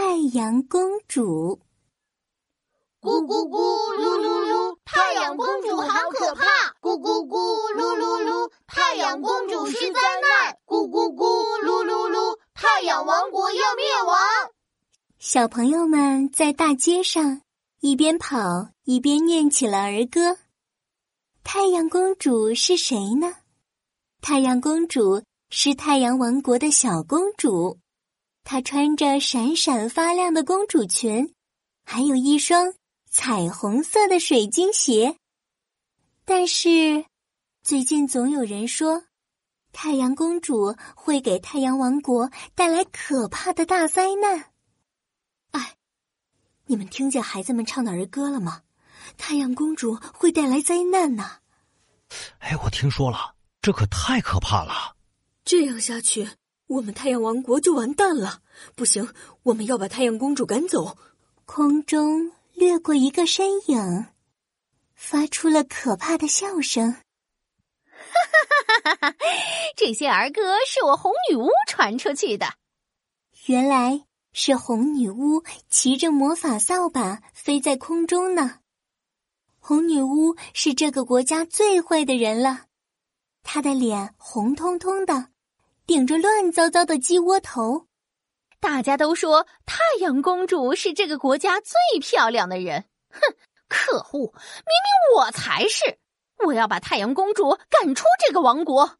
太阳公主。咕咕咕，噜噜噜，太阳公主好可怕！咕咕咕，噜噜噜，太阳公主是灾难！咕咕咕，噜噜噜，太阳王国要灭亡！小朋友们在大街上一边跑一边念起了儿歌。太阳公主是谁呢？太阳公主是太阳王国的小公主，她穿着闪闪发亮的公主裙，还有一双。彩虹色的水晶鞋，但是最近总有人说，太阳公主会给太阳王国带来可怕的大灾难。哎，你们听见孩子们唱的儿歌了吗？太阳公主会带来灾难呢。哎，我听说了，这可太可怕了。这样下去，我们太阳王国就完蛋了。不行，我们要把太阳公主赶走。空中。掠过一个身影，发出了可怕的笑声。哈哈哈哈哈！这些儿歌是我红女巫传出去的。原来是红女巫骑着魔法扫把飞在空中呢。红女巫是这个国家最会的人了，她的脸红彤彤的，顶着乱糟糟的鸡窝头。大家都说太阳公主是这个国家最漂亮的人，哼，可恶！明明我才是！我要把太阳公主赶出这个王国。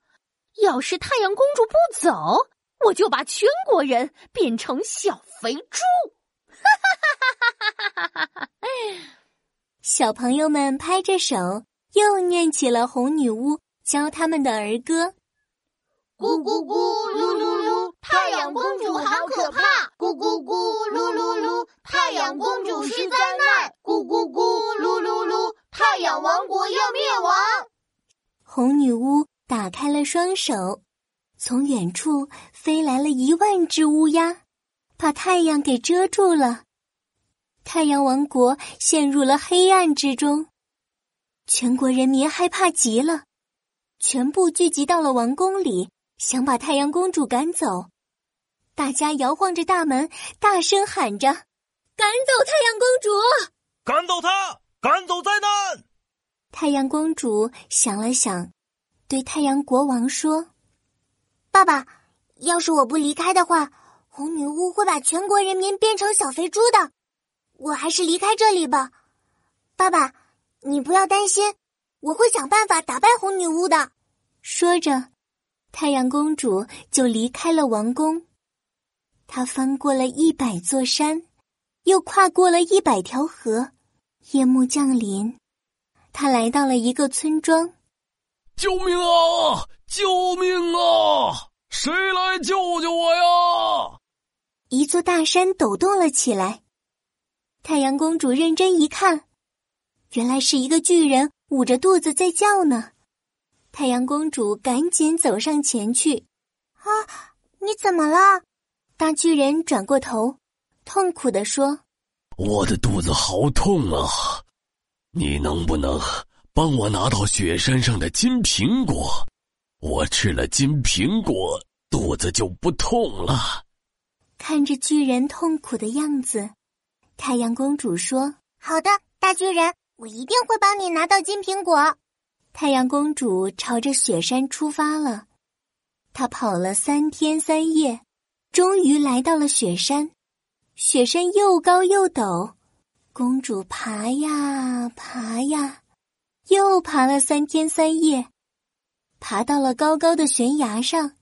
要是太阳公主不走，我就把全国人变成小肥猪！哈哈哈哈哈哈！小朋友们拍着手，又念起了红女巫教他们的儿歌：咕咕咕，噜噜噜，太阳公主好可怕！咕咕咕，噜噜噜，太阳公主是灾难！咕咕咕，噜噜噜，太阳王国要灭亡！红女巫打开了双手，从远处飞来了一万只乌鸦，把太阳给遮住了。太阳王国陷入了黑暗之中，全国人民害怕极了，全部聚集到了王宫里，想把太阳公主赶走。大家摇晃着大门，大声喊着：“赶走太阳公主！赶走她！赶走灾难！”太阳公主想了想，对太阳国王说：“爸爸，要是我不离开的话，红女巫会把全国人民变成小肥猪的。我还是离开这里吧。爸爸，你不要担心，我会想办法打败红女巫的。”说着，太阳公主就离开了王宫。她翻过了一百座山，又跨过了一百条河。夜幕降临，她来到了一个村庄。救命啊！救命啊！谁来救救我呀？一座大山抖动了起来。太阳公主认真一看，原来是一个巨人捂着肚子在叫呢。太阳公主赶紧走上前去。啊，你怎么了？大巨人转过头，痛苦的说：“我的肚子好痛啊！你能不能帮我拿到雪山上的金苹果？我吃了金苹果，肚子就不痛了。”看着巨人痛苦的样子，太阳公主说：“好的，大巨人，我一定会帮你拿到金苹果。”太阳公主朝着雪山出发了，她跑了三天三夜。终于来到了雪山，雪山又高又陡，公主爬呀爬呀，又爬了三天三夜，爬到了高高的悬崖上。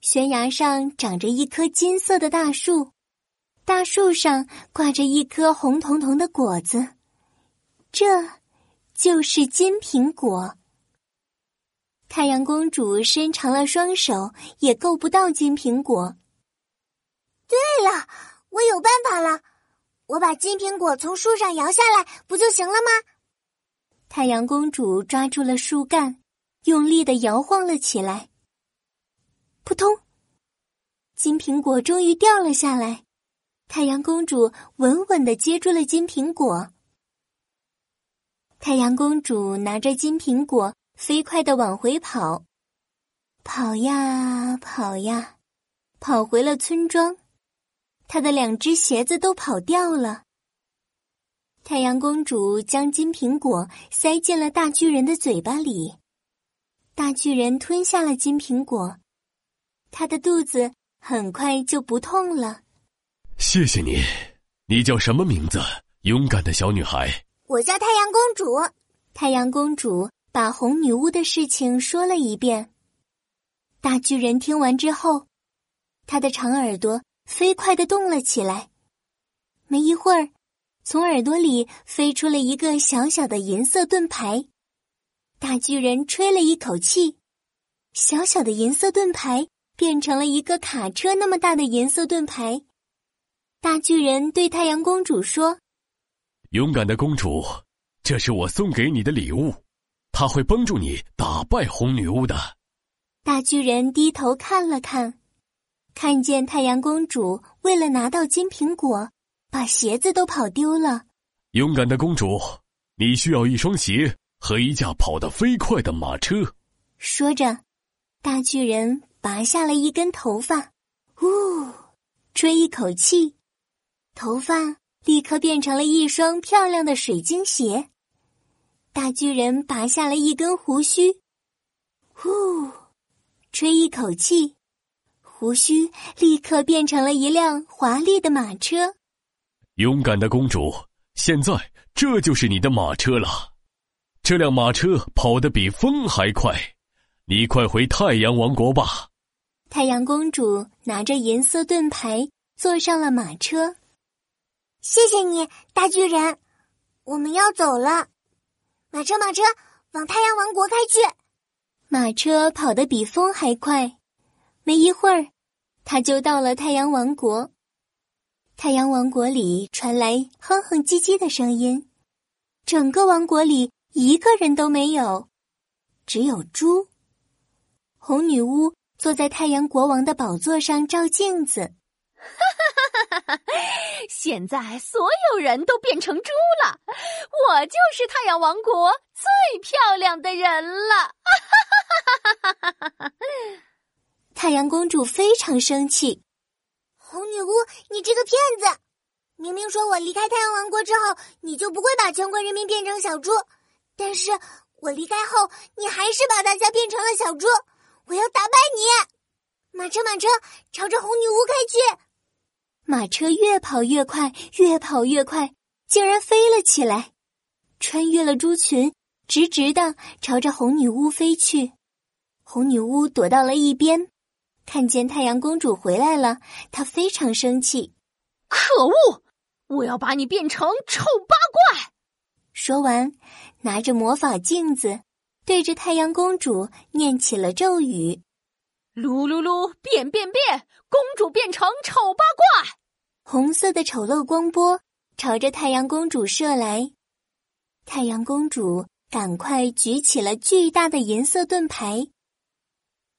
悬崖上长着一棵金色的大树，大树上挂着一颗红彤彤的果子，这就是金苹果。太阳公主伸长了双手，也够不到金苹果。对了，我有办法了，我把金苹果从树上摇下来，不就行了吗？太阳公主抓住了树干，用力的摇晃了起来。扑通，金苹果终于掉了下来。太阳公主稳稳的接住了金苹果。太阳公主拿着金苹果，飞快的往回跑，跑呀跑呀，跑回了村庄。她的两只鞋子都跑掉了。太阳公主将金苹果塞进了大巨人的嘴巴里，大巨人吞下了金苹果，他的肚子很快就不痛了。谢谢你，你叫什么名字？勇敢的小女孩。我叫太阳公主。太阳公主把红女巫的事情说了一遍。大巨人听完之后，他的长耳朵飞快的动了起来。没一会儿，从耳朵里飞出了一个小小的银色盾牌。大巨人吹了一口气，小小的银色盾牌变成了一个卡车那么大的银色盾牌。大巨人对太阳公主说：“勇敢的公主。”这是我送给你的礼物，它会帮助你打败红女巫的。大巨人低头看了看，看见太阳公主为了拿到金苹果，把鞋子都跑丢了。勇敢的公主，你需要一双鞋和一架跑得飞快的马车。说着，大巨人拔下了一根头发，呜，吹一口气，头发立刻变成了一双漂亮的水晶鞋。大巨人拔下了一根胡须，呼，吹一口气，胡须立刻变成了一辆华丽的马车。勇敢的公主，现在这就是你的马车了。这辆马车跑得比风还快，你快回太阳王国吧。太阳公主拿着银色盾牌坐上了马车。谢谢你，大巨人，我们要走了。马车，马车，往太阳王国开去。马车跑得比风还快，没一会儿，他就到了太阳王国。太阳王国里传来哼哼唧唧的声音，整个王国里一个人都没有，只有猪。红女巫坐在太阳国王的宝座上照镜子。哈哈哈！哈现在所有人都变成猪了，我就是太阳王国最漂亮的人了！哈哈哈哈哈！太阳公主非常生气，红女巫，你这个骗子！明明说我离开太阳王国之后，你就不会把全国人民变成小猪，但是我离开后，你还是把大家变成了小猪！我要打败你！马车，马车，朝着红女巫开去！马车越跑越快，越跑越快，竟然飞了起来，穿越了猪群，直直的朝着红女巫飞去。红女巫躲到了一边，看见太阳公主回来了，她非常生气。可恶！我要把你变成丑八怪！说完，拿着魔法镜子，对着太阳公主念起了咒语。噜噜噜，变变变！公主变成丑八怪，红色的丑陋光波朝着太阳公主射来。太阳公主赶快举起了巨大的银色盾牌，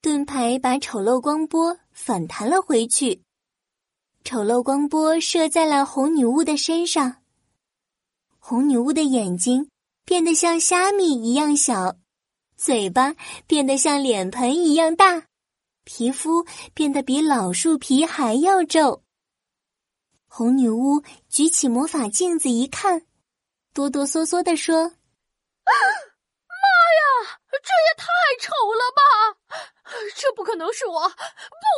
盾牌把丑陋光波反弹了回去。丑陋光波射在了红女巫的身上，红女巫的眼睛变得像虾米一样小，嘴巴变得像脸盆一样大。皮肤变得比老树皮还要皱。红女巫举起魔法镜子一看，哆哆嗦嗦地说：“啊妈呀，这也太丑了吧！这不可能是我，不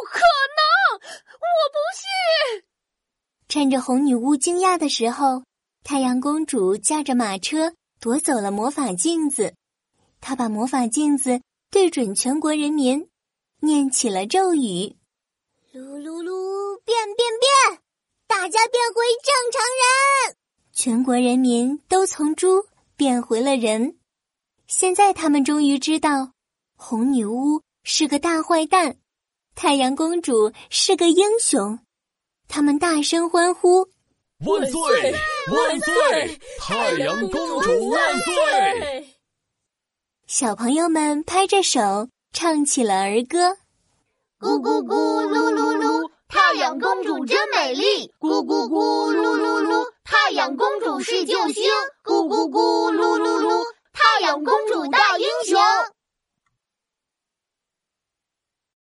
可能，我不信！”趁着红女巫惊讶的时候，太阳公主驾着马车夺走了魔法镜子。她把魔法镜子对准全国人民。念起了咒语：“噜噜噜，变变变，大家变回正常人。”全国人民都从猪变回了人。现在他们终于知道，红女巫是个大坏蛋，太阳公主是个英雄。他们大声欢呼：“万岁！万岁！太阳公主万岁！”小朋友们拍着手。唱起了儿歌，咕咕咕噜噜噜，太阳公主真美丽。咕咕咕噜噜噜，太阳公主是救星。咕咕咕噜噜噜，太阳公主大英雄。